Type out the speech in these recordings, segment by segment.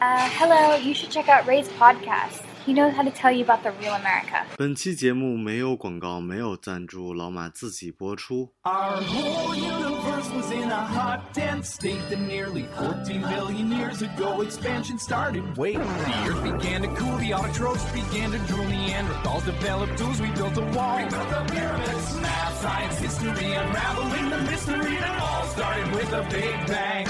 Uh, hello, you should check out Ray's podcast. He knows how to tell you about the real America. 本期节目没有广告，没有赞助，老马自己播出。 Our whole universe was in a hot, dense state that nearly 14 billion years ago expansion started. Wait, the earth began to cool, the autotrophs began to drool, Neanderthals developed tools, we built a wall. We built the pyramids, math, science, history, unraveling the mystery that all started with a big bang.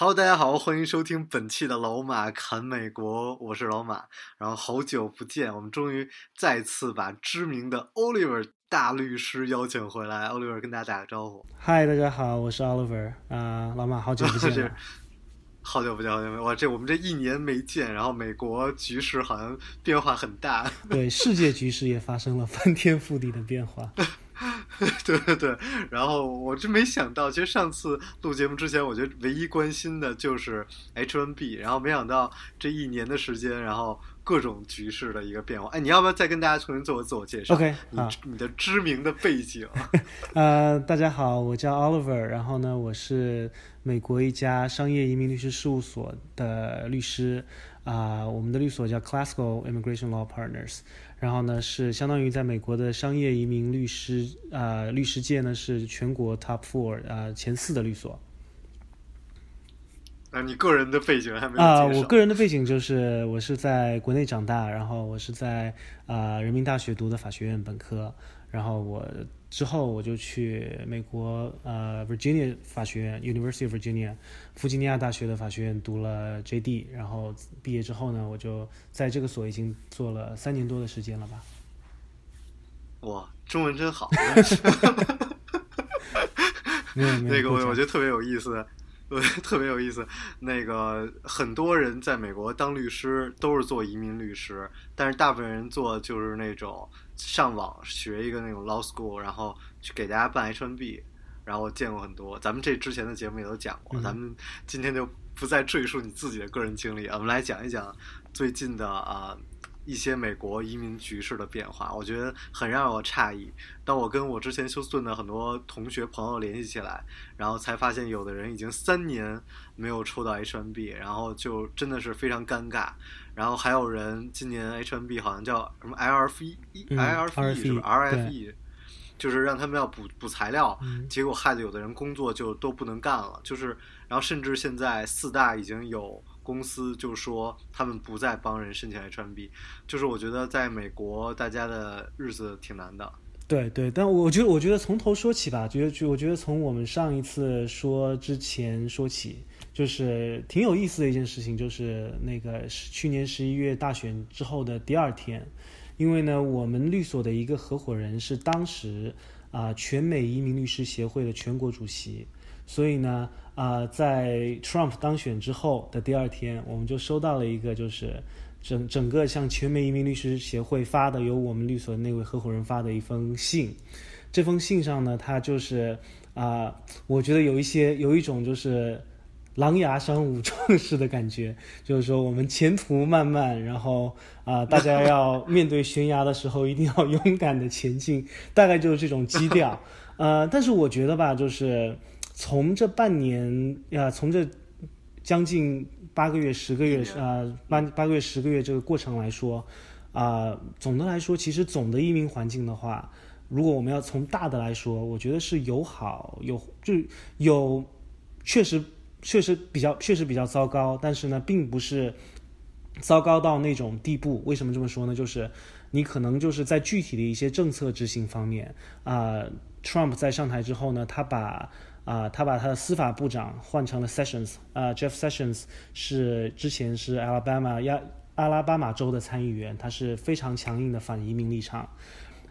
Hello，大家好，欢迎收听本期的老马侃美国，我是老马。然后好久不见，我们终于再次把知名的 Oliver 大律师邀请回来。Oliver 跟大家打个招呼。嗨，大家好，我是 Oliver 啊、老马，好久不见了。好久不见，好久不见。哇，这我们这一年没见，然后美国局势好像变化很大。对，世界局势也发生了翻天覆地的变化。对对对，然后我真没想到，其实上次录节目之前，我觉得唯一关心的就是 H1B，然后没想到这一年的时间，然后各种局势的一个变化。哎，你要不要再跟大家重新做个自我介绍？OK，你好你的知名的背景。呃，大家好，我叫 Oliver，然后呢，我是美国一家商业移民律师事务所的律师，啊、我们的律所叫 Classical Immigration Law Partners，然后呢是相当于在美国的商业移民律师啊、律师界呢是全国 Top Four 啊、前四的律所。啊，你个人的背景还没有啊。我个人的背景就是我是在国内长大，然后我是在啊、人民大学读的法学院本科，然后我之后我就去美国呃 Virginia 法学院 University of Virginia 弗吉尼亚大学的法学院读了 JD，然后毕业之后呢，我就在这个所已经做了三年多的时间了吧。哇，中文真好。那个我我觉得特别有意思，我觉得特别有意思。那个很多人在美国当律师都是做移民律师，但是大部分人做就是那种上网学一个那种 law school，然后去给大家办 H1B。然后见过很多，咱们这之前的节目也都讲过，嗯咱们今天就不再赘述你自己的个人经历，我们来讲一讲最近的啊、一些美国移民局势的变化，我觉得很让我诧异。当我跟我之前休斯顿的很多同学朋友联系起来，然后才发现有的人已经三年没有抽到 H1B，然后就真的是非常尴尬。然后还有人今年 H1B 好像叫什么嗯 LRF 是吧 RFE？RFE 就是让他们要补补材料，嗯结果害得有的人工作就都不能干了。就是，然后甚至现在四大已经有公司就说他们不再帮人申请 H1B，就是我觉得在美国大家的日子挺难的。对对，但我觉得，我觉得从头说起吧，觉得就我觉得从我们上一次说之前说起，就是挺有意思的一件事情，就是那个去年十一月大选之后的第二天，因为呢，我们律所的一个合伙人是当时啊、全美移民律师协会的全国主席，所以呢，啊、在 Trump 当选之后的第二天，我们就收到了一个就是整整个向全美移民律师协会发的，由我们律所那位合伙人发的一封信。这封信上呢，他就是啊、我觉得有一些有一种就是狼牙山五壮士的感觉，就是说我们前途漫漫，然后啊、大家要面对悬崖的时候一定要勇敢的前进，大概就是这种基调。呃，但是我觉得吧，就是从这半年呀、从这将近八个月、十个月啊，八八个月、十个月这个过程来说，啊、总的来说，其实总的移民环境的话，如果我们要从大的来说，我觉得是友好有就有确实确实比较确实比较糟糕，但是呢，并不是糟糕到那种地步。为什么这么说呢？就是你可能就是在具体的一些政策执行方面啊、Trump 在上台之后呢，他把啊、他把他的司法部长换成了 Sessions，啊、j e f f Sessions 是之前是 Alabama 亚阿拉巴马州的参议员，他是非常强硬的反移民立场。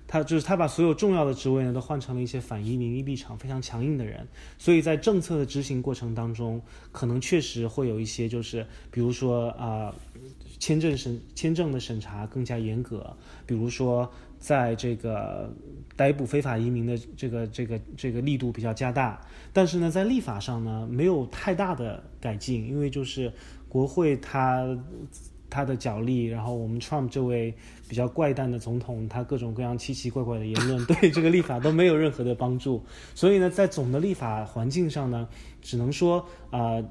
他就是他把所有重要的职位呢都换成了一些反移民立场非常强硬的人，所以在政策的执行过程当中，可能确实会有一些就是比如说啊、签证审签证的审查更加严格，比如说在这个逮捕非法移民的这个这个这个力度比较加大，但是呢，在立法上呢没有太大的改进，因为就是国会它他的角力，然后我们 Trump 这位比较怪诞的总统，他各种各样奇奇怪怪的言论，对这个立法都没有任何的帮助。所以呢，在总的立法环境上呢，只能说啊。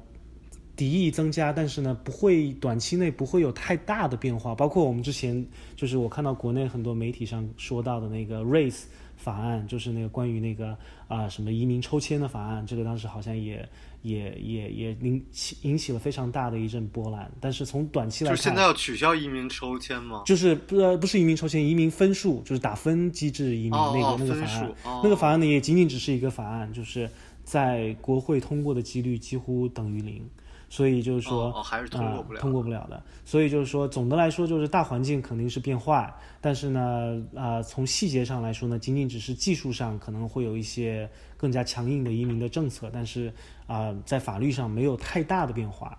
敌意增加，但是呢，不会短期内不会有太大的变化。包括我们之前就是我看到国内很多媒体上说到的那个 race 法案，就是那个关于那个啊什么移民抽签的法案，这个当时好像也也也也引起引起了非常大的一阵波澜。但是从短期来看，就是现在要取消移民抽签吗？就是不不是移民抽签，移民分数就是打分机制移民那个那个法案，那个法案呢也仅仅只是一个法案，就是在国会通过的几率几乎等于零。所以就是说，还是通过不了，通过不了的。所以就是说，总的来说，就是大环境肯定是变坏，但是呢，啊，从细节上来说呢，仅仅只是技术上可能会有一些更加强硬的移民的政策，但是啊，在法律上没有太大的变化。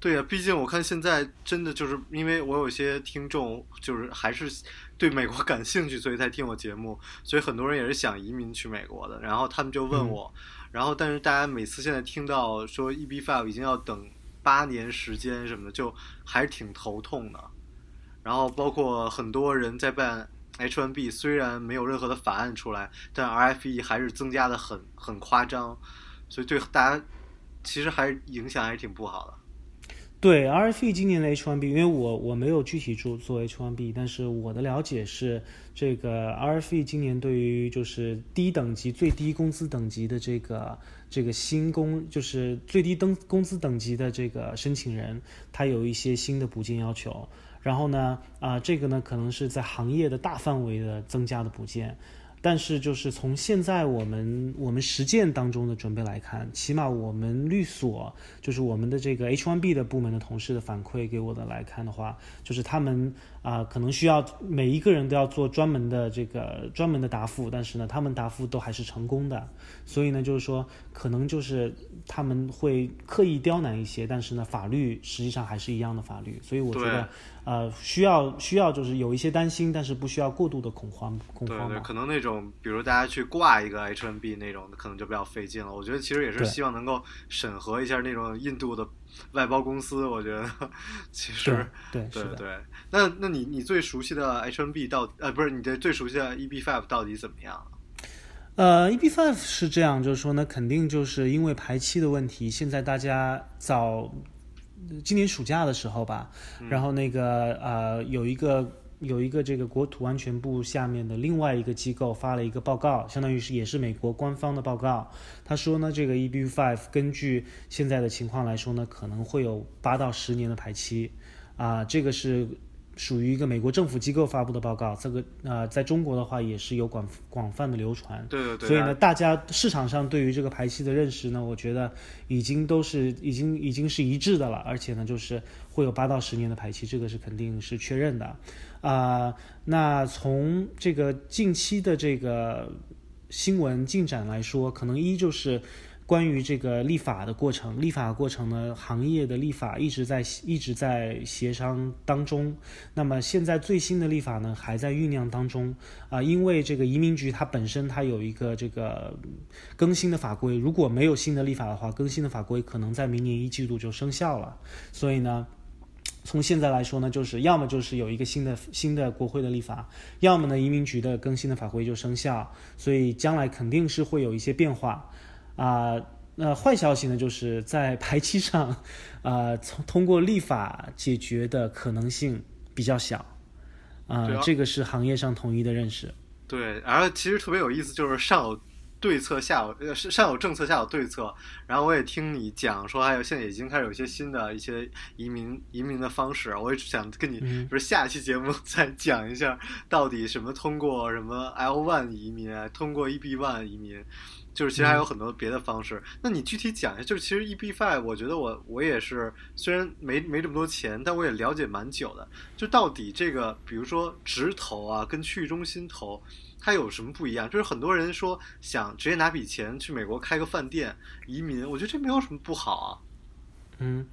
对呀，毕竟我看现在真的就是因为我有些听众就是还是对美国 感兴趣，所以才听我节目，所以很多人也是想移民去美国的，然后他们就问我。然后，但是大家每次现在听到说 EB five 已经要等八年时间什么的，就还是挺头痛的。然后，包括很多人在办 H-1B，虽然没有任何的法案出来，但 RFE 还是增加的很很夸张，所以对大家其实还是影响还是挺不好的。对 RFE 今年的 H1B，因为我我没有具体做做 H1B，但是我的了解是，这个 RFE 今年对于就是低等级最低工资等级的这个这个新工，就是最低登工资等级的这个申请人，他有一些新的补件要求。然后呢，啊，这个呢可能是在行业的大范围的增加的补件。但是，就是从现在我们我们实践当中的准备来看，起码我们律所就是我们的这个 H1B 的部门的同事的反馈给我的来看的话，就是他们啊可能需要每一个人都要做专门的这个专门的答复，但是呢，他们答复都还是成功的。所以呢，就是说可能就是他们会刻意刁难一些，但是呢，法律实际上还是一样的法律。所以我觉得。呃，需要需要就是有一些担心，但是不需要过度的恐慌恐慌对对，可能那种比如大家去挂一个 H1B 那种，可能就比较费劲了。我觉得其实也是希望能够审核一下那种印度的 外包公司。我觉得其实对对对。那那你你最熟悉的 HNB 到呃不是你的最熟悉的 EB Five 到底怎么样？呃，EB Five 是这样，就是说呢，肯定就是因为排期的问题，现在大家早。今年暑假的时候吧，然后那个呃，有一个有一个这个国土安全部下面的另外一个机构发了一个报告，相当于是也是美国官方的报告。他说呢，这个 EBU five 根据现在的情况来说呢，可能会有八到十年的排期，啊，这个是。属于一个美国政府机构发布的报告，这个呃，在中国的话也是有广广泛的流传。对对对。所以呢，大家市场上对于这个排期的认识呢，我觉得已经都是已经已经是一致的了，而且呢，就是会有八到十年的排期，这个是肯定是确认的。啊，那从这个近期的这个新闻进展来说，可能一就是。关于这个立法的过程，立法过程呢，行业的立法一直在一直在协商当中。那么现在最新的立法呢，还在酝酿当中啊。因为这个移民局它本身它有一个这个更新的法规，如果没有新的立法的话，更新的法规可能在明年一季度就生效了。所以呢，从现在来说呢，就是要么就是有一个新的新的国会的立法，要么呢移民局的更新的法规就生效。所以将来肯定是会有一些变化。啊，那坏消息呢，就是在排期上，啊，从通过立法解决的可能性比较小，啊，这个是行业上统一的认识。对，然后其实特别有意思，就是上有对策，下有呃上有政策，下有对策。然后我也听你讲说，还有现在已经开始有一些新的一些移民移民的方式，我也想跟你不是下期节目 再讲一下，到底什么通过什么 L one 移民，通过 EB one 移民。就是其实还有很多别的方式，那你具体讲一下。就是其实 EB5，我觉得我我也是，虽然没没这么多钱，但我也了解蛮久的。就到底这个，比如说直投啊，跟去中心投，它有什么不一样？就是很多人说想直接拿笔钱去美国开个饭店移民，我觉得这没有什么不好啊。嗯，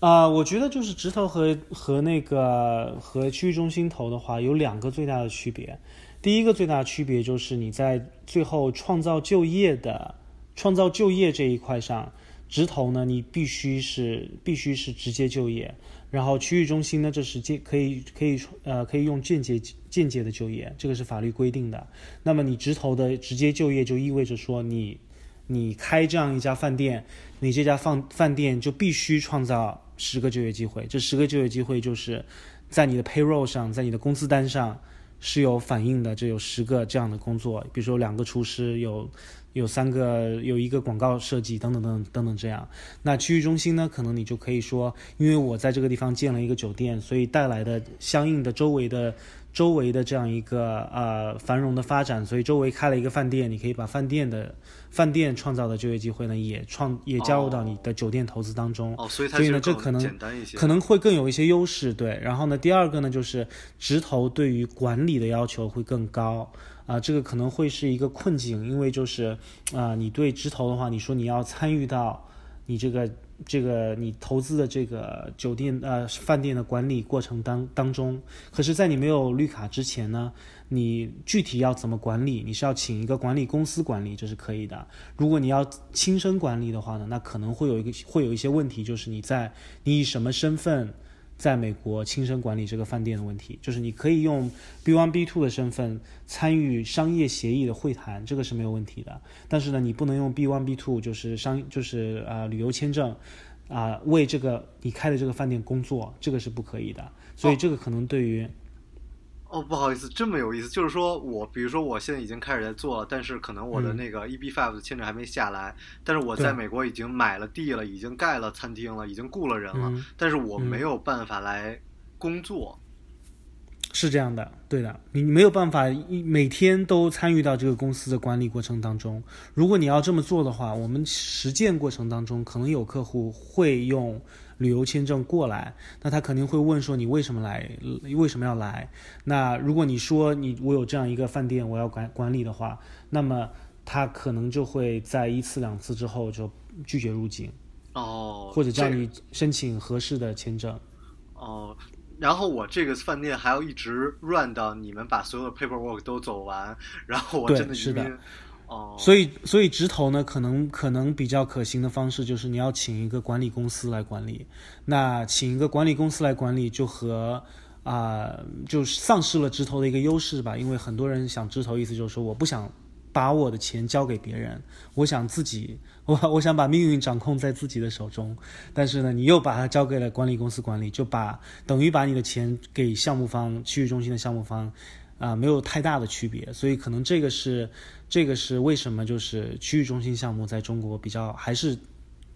啊，我觉得就是直投和和那个和区域中心投的话，有两个最大的区别。第一个最大的区别就是你在最后创造就业的创造就业这一块上，直投呢，你必须是必须是直接就业。然后区域中心呢，这是间可以可以呃可以用间接间接的就业，这个是法律规定的。那么你直投的直接就业就意味着说你你开这样一家饭店，你这家饭饭店就必须创造十个就业机会，这十个就业机会就是在你的 payroll 上，在你的工资单上是有反应的，这有十个这样的工作，比如说两个厨师有。有三个，有一个广告设计等等等等等等这样。那区域中心呢，可能你就可以说，因为我在这个地方建了一个酒店，所以带来的相应的周围的周围的这样一个呃繁荣的发展，所以周围开了一个饭店，你可以把饭店的饭店创造的就业机会呢，也创也加入到你的酒店投资当中。哦，所以所以呢，这可能可能会更有一些优势。对，然后呢，第二个呢，就是直投对于管理的要求会更高。啊，这个可能会是一个困境，因为就是啊，你对直投的话，你说你要参与到你这个这个你投资的这个酒店呃饭店的管理过程当当中，可是，在你没有绿卡之前呢，你具体要怎么管理？你是要请一个管理公司管理，这是可以的。如果你要亲身管理的话呢，那可能会有一个会有一些问题，就是你在你以什么身份？在美国亲身管理这个饭店的问题，就是你可以用 B one B two 的身份参与商业协议的会谈，这个是没有问题的。但是呢，你不能用 B one B two，就是商就是呃旅游签证，啊为这个你开的这个饭店工作，这个是不可以的。所以这个可能对于。不好意思，这么有意思，就是说我，比如说我现在已经开始在做了，但是可能我的那个 EB five 的签证还没下来，但是我在美国已经买了地了，已经盖了餐厅了，已经雇了人了，但是我没有办法来工作。是这样的，对的，你没有办法一每天都参与到这个公司的管理过程当中。如果你要这么做的话，我们实践过程当中可能有客户会用旅游签证过来，那他肯定会问说你为什么来，为什么要来？那如果你说你我有这样一个饭店我要管管理的话，那么他可能就会在一次两次之后就拒绝入境，哦，或者叫你申请合适的签证，哦。然后我这个饭店还要一直 run 到你们把所有的 paperwork 都走完，然后我真的是的，所以所以直投呢，可能可能比较可行的方式就是你要请一个管理公司来管理，那请一个管理公司来管理就和啊就丧失了直投的一个优势吧，因为很多人想直投，意思就是说我不想。把我的钱交给别人，我想自己，我我想把命运掌控在自己的手中，但是呢，你又把它交给了管理公司管理，就把等于把你的钱给项目方、区域中心的项目方，啊，没有太大的区别，所以可能这个是这个是为什么就是区域中心项目在中国比较还是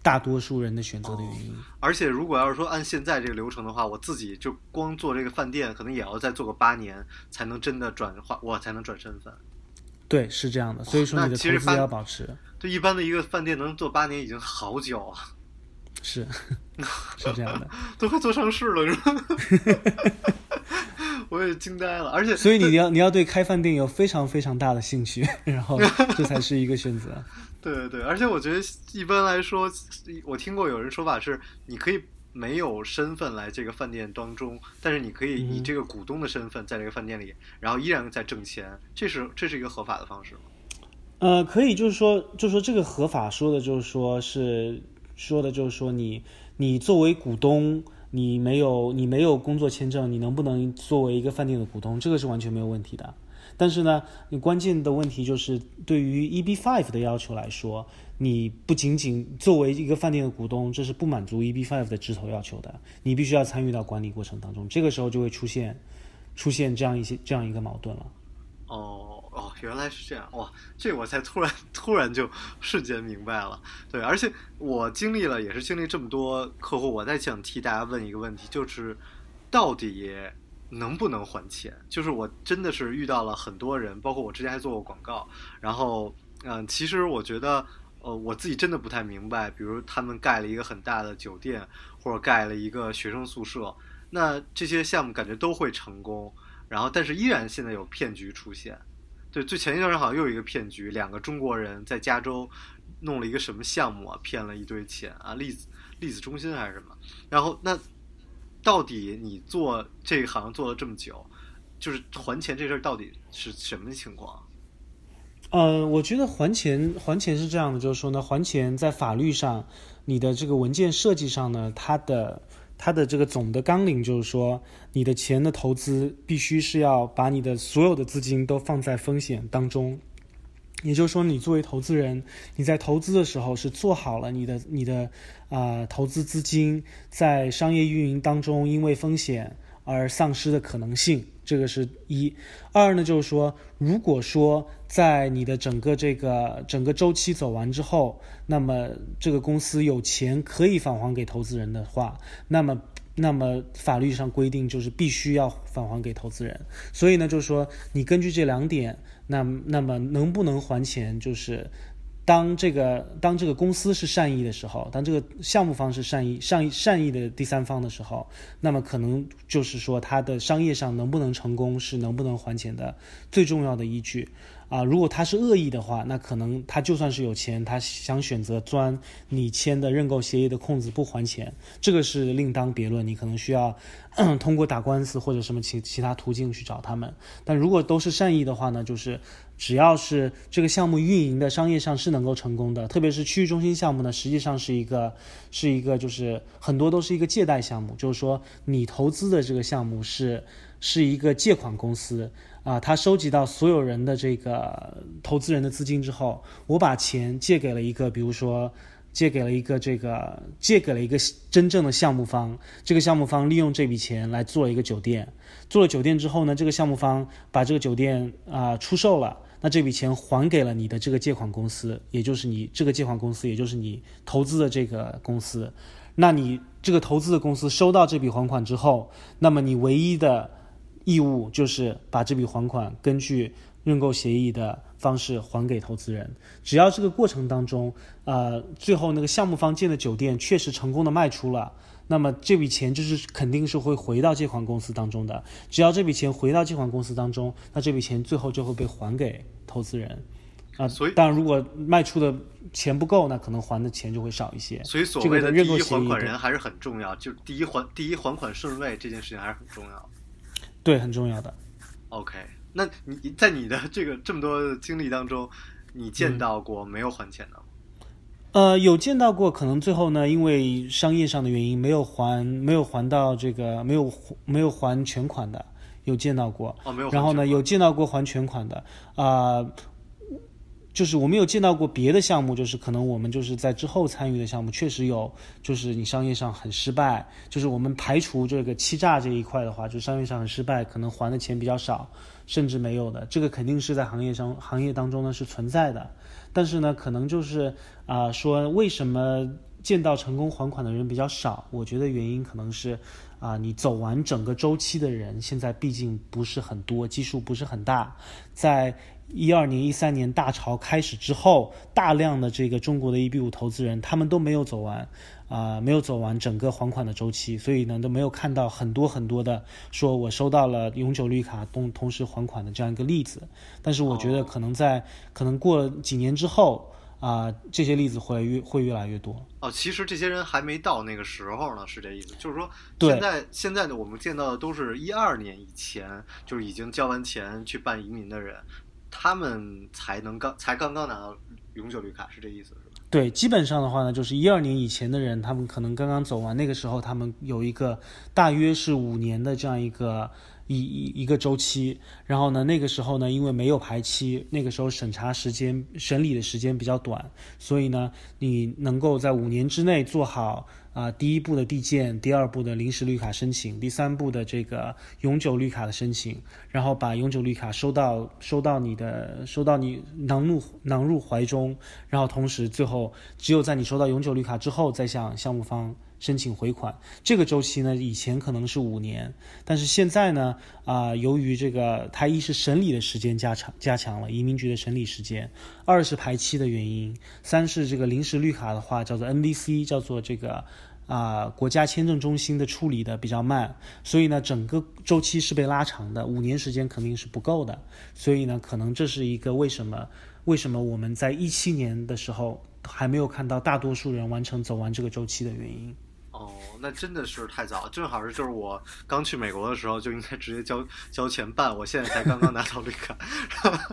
大多数人的选择的原因。而且如果要是说按现在这个流程的话，我自己就光做这个饭店，可能也要再做个八年才能真的转化，我才能转身份。对，是这样的，所以说你的投资要保持。对，一般的一个饭店能做八年已经好久了。是，是这样的，都快做上市了，是吧？我也惊呆了，而且，所以你要你要对开饭店有非常非常大的兴趣，然后 这才是一个选择。对对对，而且我觉得一般来说，我听过有人说法是，你可以。没有身份来这个饭店当中，但是你可以以这个股东的身份在这个饭店里，然后依然在挣钱，这是这是一个合法的方式吗？呃，可以，就是说，就是说这个合法说的就是说是说的就是说你你作为股东，你没有你没有工作签证，你能不能作为一个饭店的股东，这个是完全没有问题的。但是呢，关键的问题就是对于 EB five 的要求来说。你不仅仅作为一个饭店的股东，这是不满足 EB five 的直投要求的，你必须要参与到管理过程当中，这个时候就会出现，出现这样一些这样一个矛盾了。哦哦，原来是这样哇！这我才突然突然就瞬间明白了。对，而且我经历了也是经历这么多客户，我在想替大家问一个问题，就是到底能不能还钱？就是我真的是遇到了很多人，包括我之前还做过广告，然后嗯，其实我觉得。呃，我自己真的不太明白，比如他们盖了一个很大的酒店，或者盖了一个学生宿舍，那这些项目感觉都会成功，然后但是依然现在有骗局出现。对，最前一段时间好像又有一个骗局，两个中国人在加州弄了一个什么项目啊，骗了一堆钱啊，粒子粒子中心还是什么？然后那到底你做这一行做了这么久，就是还钱这事儿到底是什么情况？呃，我觉得还钱还钱是这样的，就是说呢，还钱在法律上，你的这个文件设计上呢，它的它的这个总的纲领就是说，你的钱的投资必须是要把你的所有的资金都放在风险当中。也就是说，你作为投资人，你在投资的时候是做好了你的你的啊、投资资金在商业运营当中因为风险而丧失的可能性，这个是一。二呢，就是说，如果说在你的整个这个整个周期走完之后，那么这个公司有钱可以返还给投资人的话，那么那么法律上规定就是必须要返还给投资人。所以呢，就是说你根据这两点，那那么能不能还钱，就是当这个当这个公司是善意的时候，当这个项目方是善意善意善意的第三方的时候，那么可能就是说它的商业上能不能成功是能不能还钱的最重要的依据。啊，如果他是恶意的话，那可能他就算是有钱，他想选择钻你签的认购协议的空子不还钱，这个是另当别论。你可能需要通过打官司或者什么其其他途径去找他们。但如果都是善意的话呢，就是只要是这个项目运营的商业上是能够成功的，特别是区域中心项目呢，实际上是一个是一个就是很多都是一个借贷项目，就是说你投资的这个项目是是一个借款公司。啊，他收集到所有人的这个投资人的资金之后，我把钱借给了一个，比如说借给了一个这个借给了一个真正的项目方，这个项目方利用这笔钱来做一个酒店，做了酒店之后呢，这个项目方把这个酒店啊、出售了，那这笔钱还给了你的这个借款公司，也就是你这个借款公司，也就是你投资的这个公司，那你这个投资的公司收到这笔还款之后，那么你唯一的义务就是把这笔还款根据认购协议的方式还给投资人。只要这个过程当中，呃，最后那个项目方建的酒店确实成功的卖出了，那么这笔钱就是肯定是会回到借款公司当中的。只要这笔钱回到借款公司当中，那这笔钱最后就会被还给投资人。啊，所以当然如果卖出的钱不够，那可能还的钱就会少一些。所以所谓的第一还款人还是很重要，就是第一还第一还款顺位这件事情还是很重要。对，很重要的。OK，那你在你的这个这么多经历当中，你见到过没有还钱的吗？呃，有见到过，可能最后呢，因为商业上的原因，没有还，没有还到这个，没有没有还全款的，有见到过。哦，没有然后呢，有见到过还全款的，啊、就是我们有见到过别的项目，就是可能我们就是在之后参与的项目，确实有，就是你商业上很失败，就是我们排除这个欺诈这一块的话，就商业上很失败，可能还的钱比较少，甚至没有的，这个肯定是在行业上行业当中呢是存在的，但是呢，可能就是啊、说为什么见到成功还款的人比较少？我觉得原因可能是啊、你走完整个周期的人现在毕竟不是很多，基数不是很大，在一二年、一三年大潮开始之后，大量的这个中国的 EB 五投资人，他们都没有走完，啊、没有走完整个还款的周期，所以呢都没有看到很多很多的说我收到了永久绿卡同同时还款的这样一个例子。但是我觉得可能在、可能过几年之后啊、这些例子会越会越来越多。哦，其实这些人还没到那个时候呢，是这意思。就是说，现在现在的我们见到的都是一二年以前，就是已经交完钱去办移民的人，他们才能刚才刚刚拿到永久绿卡，是这意思是吧？对，基本上的话呢，就是一二年以前的人，他们可能刚刚走完，那个时候他们有一个大约是五年的这样一个一一一个周期，然后呢，那个时候呢，因为没有排期，那个时候审查时间、审理的时间比较短，所以呢，你能够在五年之内做好啊、第一步的递件，第二步的临时绿卡申请，第三步的这个永久绿卡的申请，然后把永久绿卡收到收到你的收到你囊入囊入怀中，然后同时最后只有在你收到永久绿卡之后，再向项目方申请回款。这个周期呢，以前可能是五年，但是现在呢，啊、由于这个它一是审理的时间加长加强了，移民局的审理时间；二是排期的原因；三是这个临时绿卡的话，叫做 NVC，叫做这个。啊、国家签证中心的处理的比较慢，所以呢，整个周期是被拉长的，五年时间肯定是不够的，所以呢，可能这是一个为什么为什么我们在一七年的时候还没有看到大多数人完成走完这个周期的原因。哦，那真的是太早，正好是就是我刚去美国的时候就应该直接交交钱办，我现在才刚刚拿到绿卡，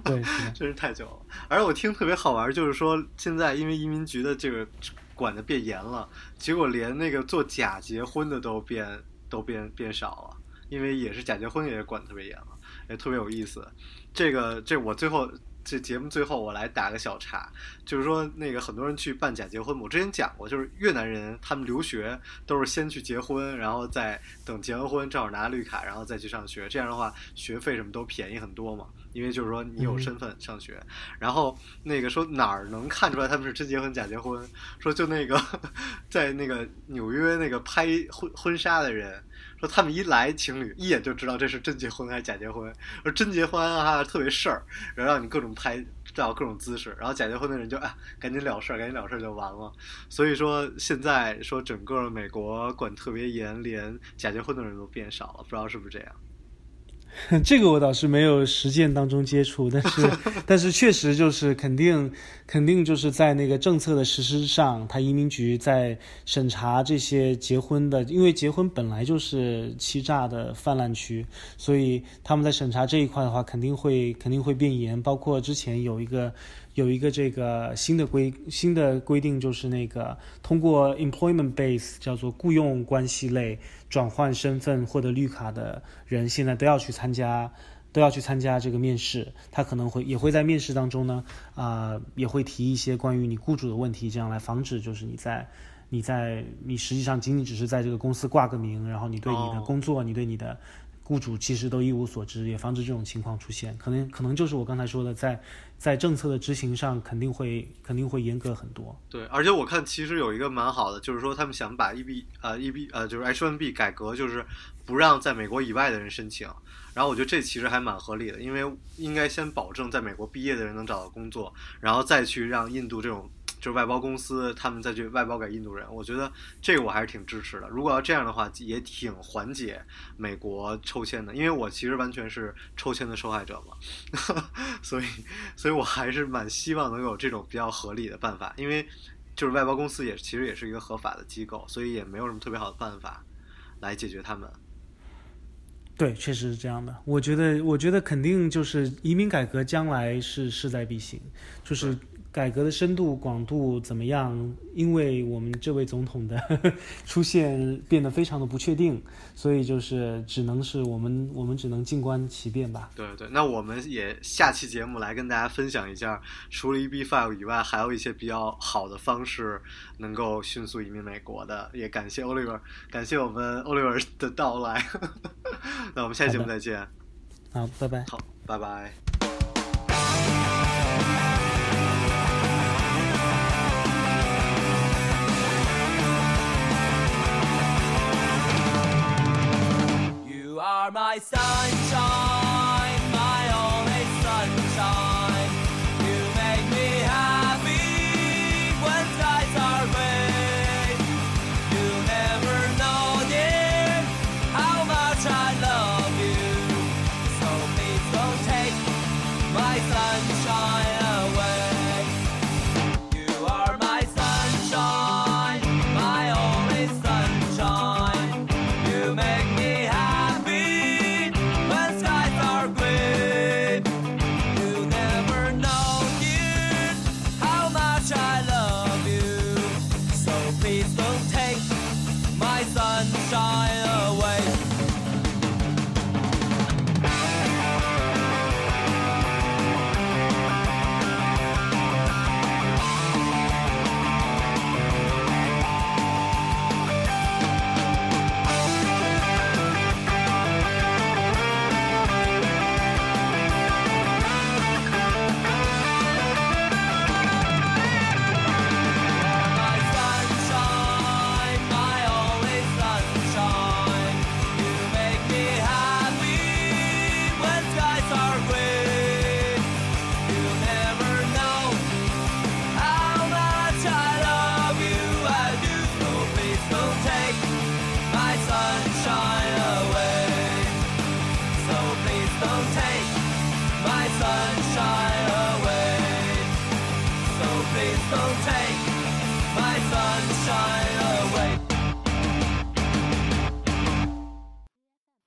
真是太久了。而我听特别好玩，就是说现在因为移民局的这个管的变严了，结果连那个做假结婚的都变都变变少了，因为也是假结婚也管得特别严了，也特别有意思。这个这我最后这节目最后我来打个小岔，就是说那个很多人去办假结婚，我之前讲过，就是越南人他们留学都是先去结婚，然后再等结完婚正好拿绿卡，然后再去上学，这样的话学费什么都便宜很多嘛。因为就是说你有身份上学，然后那个说哪儿能看出来他们是真结婚假结婚？说就那个在那个纽约那个拍婚婚纱的人，说他们一来情侣一眼就知道这是真结婚还是假结婚。说真结婚啊特别事儿，然后让你各种拍照各种姿势，然后假结婚的人就啊赶紧了事儿，赶紧了事儿就完了。所以说现在说整个美国管特别严，连假结婚的人都变少了，不知道是不是这样。这个我倒是没有实践当中接触，但是 但是确实就是肯定肯定就是在那个政策的实施上，他移民局在审查这些结婚的，因为结婚本来就是欺诈的泛滥区，所以他们在审查这一块的话，肯定会肯定会变严。包括之前有一个有一个这个新的规新的规定，就是那个通过 employment base 叫做雇佣关系类。转换身份获得绿卡的人，现在都要去参加，都要去参加这个面试。他可能会也会在面试当中呢，啊，也会提一些关于你雇主的问题，这样来防止就是你在你在你实际上仅仅只是在这个公司挂个名，然后你对你的工作，你对你的。雇主其实都一无所知，也防止这种情况出现。可能可能就是我刚才说的，在在政策的执行上，肯定会肯定会严格很多。对，而且我看其实有一个蛮好的，就是说他们想把 EB 呃 EB 呃就是 H1B 改革，就是不让在美国以外的人申请。然后我觉得这其实还蛮合理的，因为应该先保证在美国毕业的人能找到工作，然后再去让印度这种。就是外包公司，他们再去外包给印度人，我觉得这个我还是挺支持的。如果要这样的话，也挺缓解美国抽签的，因为我其实完全是抽签的受害者嘛，所以，所以我还是蛮希望能有这种比较合理的办法。因为就是外包公司也其实也是一个合法的机构，所以也没有什么特别好的办法来解决他们。对，确实是这样的。我觉得，我觉得肯定就是移民改革将来是势在必行，就是。改革的深度广度怎么样？因为我们这位总统的 出现变得非常的不确定，所以就是只能是我们我们只能静观其变吧。对对，那我们也下期节目来跟大家分享一下，除了 EB five 以外，还有一些比较好的方式能够迅速移民美国的。也感谢 Oliver，感谢我们 Oliver 的到来。那我们下期节目再见。好，拜拜。好，拜拜。Are my sunshine.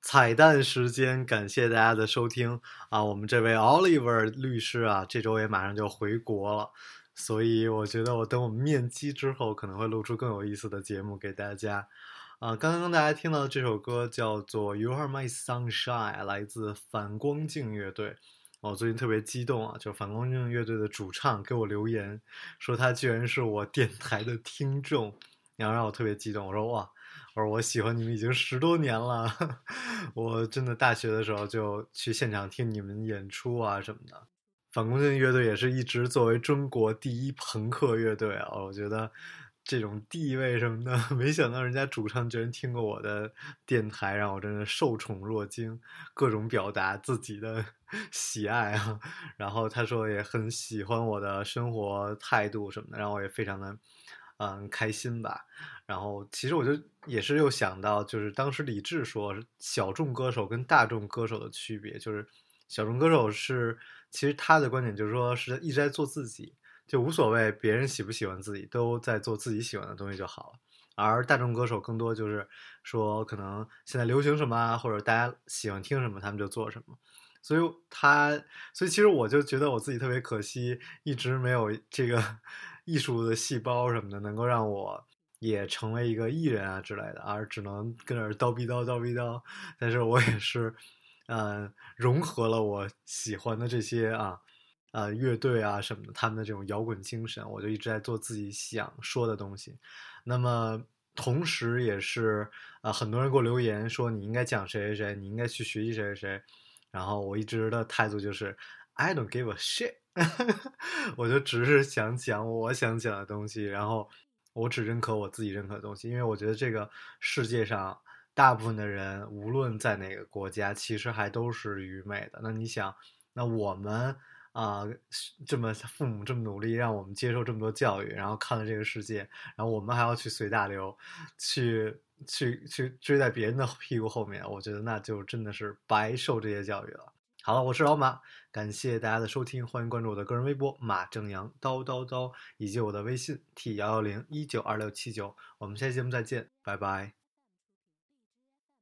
彩蛋时间，感谢大家的收听啊！我们这位 Oliver 律师啊，这周也马上就回国了，所以我觉得我等我们面基之后，可能会录出更有意思的节目给大家。啊，刚刚大家听到的这首歌叫做《You Are My Sunshine》，来自反光镜乐队。我最近特别激动啊，就反光镜乐队的主唱给我留言，说他居然是我电台的听众，然后让我特别激动。我说哇，我说我喜欢你们已经十多年了，我真的大学的时候就去现场听你们演出啊什么的。反光镜乐队也是一直作为中国第一朋克乐队啊，我觉得。这种地位什么的，没想到人家主唱居然听过我的电台，让我真的受宠若惊，各种表达自己的 喜爱啊。然后他说也很喜欢我的生活态度什么的，让我也非常的嗯开心吧。然后其实我就也是又想到，就是当时李志说小众歌手跟大众歌手的区别，就是小众歌手是其实他的观点就是说是一直在做自己。就无所谓别人喜不喜欢自己，都在做自己喜欢的东西就好了。而大众歌手更多就是说，可能现在流行什么啊，或者大家喜欢听什么，他们就做什么。所以他，所以其实我就觉得我自己特别可惜，一直没有这个艺术的细胞什么的，能够让我也成为一个艺人啊之类的，而只能跟那儿叨逼叨叨逼叨。但是我也是，嗯，融合了我喜欢的这些啊。呃，乐队啊什么的，他们的这种摇滚精神，我就一直在做自己想说的东西。那么，同时也是啊，很多人给我留言说你应该讲谁谁谁，你应该去学习谁谁谁。然后我一直的态度就是 I don't give a shit，我就只是想讲我想讲的东西，然后我只认可我自己认可的东西，因为我觉得这个世界上大部分的人，无论在哪个国家，其实还都是愚昧的。那你想，那我们。啊，这么父母这么努力让我们接受这么多教育，然后看了这个世界，然后我们还要去随大流，去去去追在别人的屁股后面，我觉得那就真的是白受这些教育了。好了，我是老马，感谢大家的收听，欢迎关注我的个人微博马正阳叨叨叨，以及我的微信 t 幺幺零一九二六七九，我们下期节目再见，拜拜。